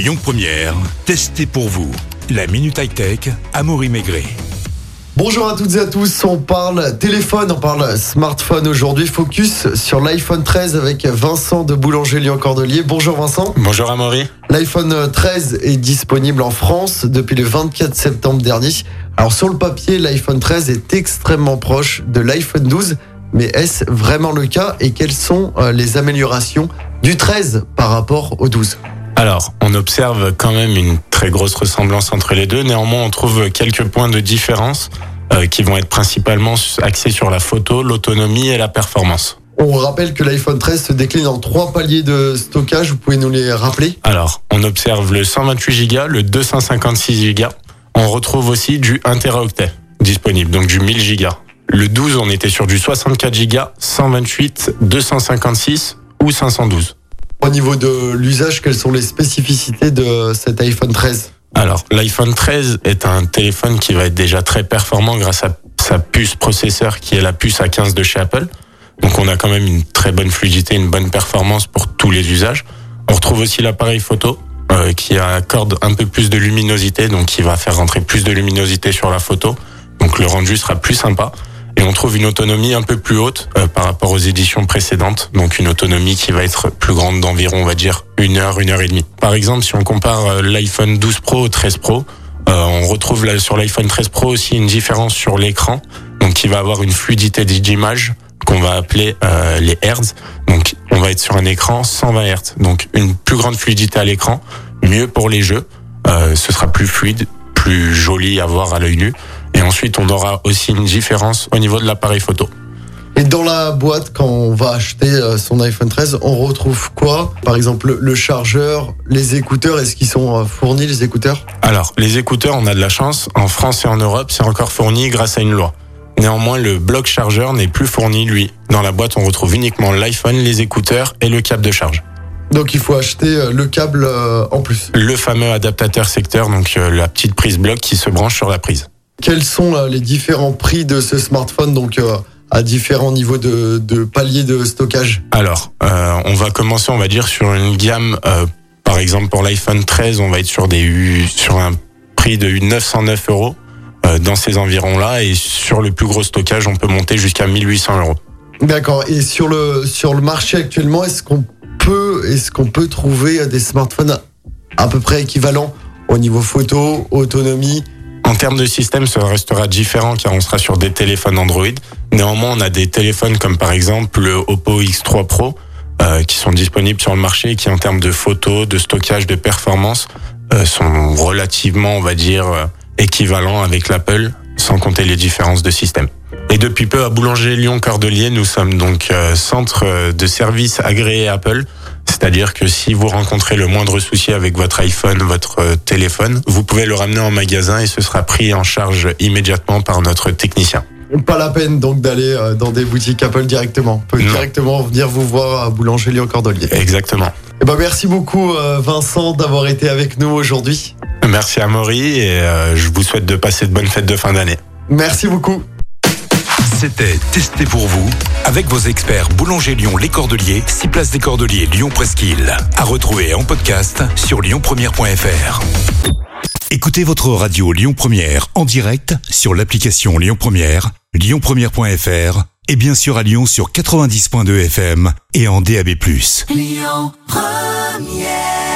Lyon Première, testez pour vous. La Minute High Tech, Amaury Maigret. Bonjour à toutes et à tous, on parle téléphone, on parle smartphone aujourd'hui. Focus sur l'iPhone 13 avec Vincent de Boulanger Lyon Cordelier. Bonjour Vincent. Bonjour Amaury. L'iPhone 13 est disponible en France depuis le 24 septembre dernier. Alors sur le papier, l'iPhone 13 est extrêmement proche de l'iPhone 12. Mais est-ce vraiment le cas et quelles sont euh, les améliorations du 13 par rapport au 12 Alors, on observe quand même une très grosse ressemblance entre les deux. Néanmoins, on trouve quelques points de différence euh, qui vont être principalement axés sur la photo, l'autonomie et la performance. On rappelle que l'iPhone 13 se décline en trois paliers de stockage. Vous pouvez nous les rappeler? Alors, on observe le 128 Go, le 256 Go. On retrouve aussi du 1 Teraoctet disponible, donc du 1000 Go. Le 12, on était sur du 64 Go, 128, 256 ou 512. Au niveau de l'usage, quelles sont les spécificités de cet iPhone 13 Alors, l'iPhone 13 est un téléphone qui va être déjà très performant grâce à sa puce processeur qui est la puce A15 de chez Apple. Donc on a quand même une très bonne fluidité, une bonne performance pour tous les usages. On retrouve aussi l'appareil photo euh, qui accorde un peu plus de luminosité, donc qui va faire rentrer plus de luminosité sur la photo. Donc le rendu sera plus sympa et on trouve une autonomie un peu plus haute euh, par rapport aux éditions précédentes, donc une autonomie qui va être plus grande d'environ, on va dire, une heure, une heure et demie. Par exemple, si on compare euh, l'iPhone 12 Pro au 13 Pro, euh, on retrouve sur l'iPhone 13 Pro aussi une différence sur l'écran, donc qui va avoir une fluidité d'image qu'on va appeler les Hertz. Donc, on va être sur un écran 120 Hz, donc une plus grande fluidité à l'écran, mieux pour les jeux. ce sera plus fluide, plus joli à voir à l'œil nu. Et ensuite, on aura aussi une différence au niveau de l'appareil photo. Et dans la boîte, quand on va acheter euh, son iPhone 13, on retrouve quoi? Par exemple, le chargeur, les écouteurs, est-ce qu'ils sont euh, fournis les écouteurs? Alors, les écouteurs, on a de la chance. En France et en Europe, c'est encore fourni grâce à une loi. Néanmoins, le bloc chargeur n'est plus fourni, lui. Dans la boîte, on retrouve uniquement l'iPhone, les écouteurs et le câble de charge. Donc il faut acheter euh, le câble en plus. Le fameux adaptateur secteur, donc la petite prise bloc qui se branche sur la prise. Quels sont euh, les différents prix de ce smartphone donc euh, à différents niveaux de, de paliers de stockage? Alors, euh, on va commencer, on va dire, sur une gamme. par exemple, pour l'iPhone 13, on va être sur des sur un prix de 909 euros dans ces environs-là, et sur le plus gros stockage, on peut monter jusqu'à 1800 euros. D'accord. Et sur le sur le marché actuellement, est-ce qu'on peut est-ce qu'on peut trouver des smartphones à peu près équivalents au niveau photo, autonomie en termes de système, ça restera différent car on sera sur des téléphones Android. Néanmoins, on a des téléphones comme par exemple le Oppo X3 Pro euh, qui sont disponibles sur le marché et qui en termes de photos, de stockage, de performance euh, sont relativement, on va dire, euh, équivalents avec l'Apple, sans compter les différences de système. Et depuis peu, à Boulanger Lyon Cordelier, nous sommes donc centre de service agréé Apple c'est-à-dire que si vous rencontrez le moindre souci avec votre iPhone, votre euh, téléphone, vous pouvez le ramener en magasin et ce sera pris en charge immédiatement par notre technicien. Pas la peine donc d'aller euh, dans des boutiques Apple directement. On peut directement venir vous voir à Boulanger Lyon Cordelier. Exactement. Eh ben merci beaucoup euh, Vincent d'avoir été avec nous aujourd'hui. Merci à Maury et je vous souhaite de passer de bonnes fêtes de fin d'année. Merci beaucoup. C'était Testé pour vous avec vos experts Boulanger Lyon Les Cordeliers, 6 places des Cordeliers Lyon Presqu'île. À retrouver en podcast sur lyonpremière.fr. Écoutez votre radio Lyon Première en direct sur l'application Lyon Première, lyonpremière.fr et bien sûr à Lyon sur 90.2 FM et en DAB+. Lyon Première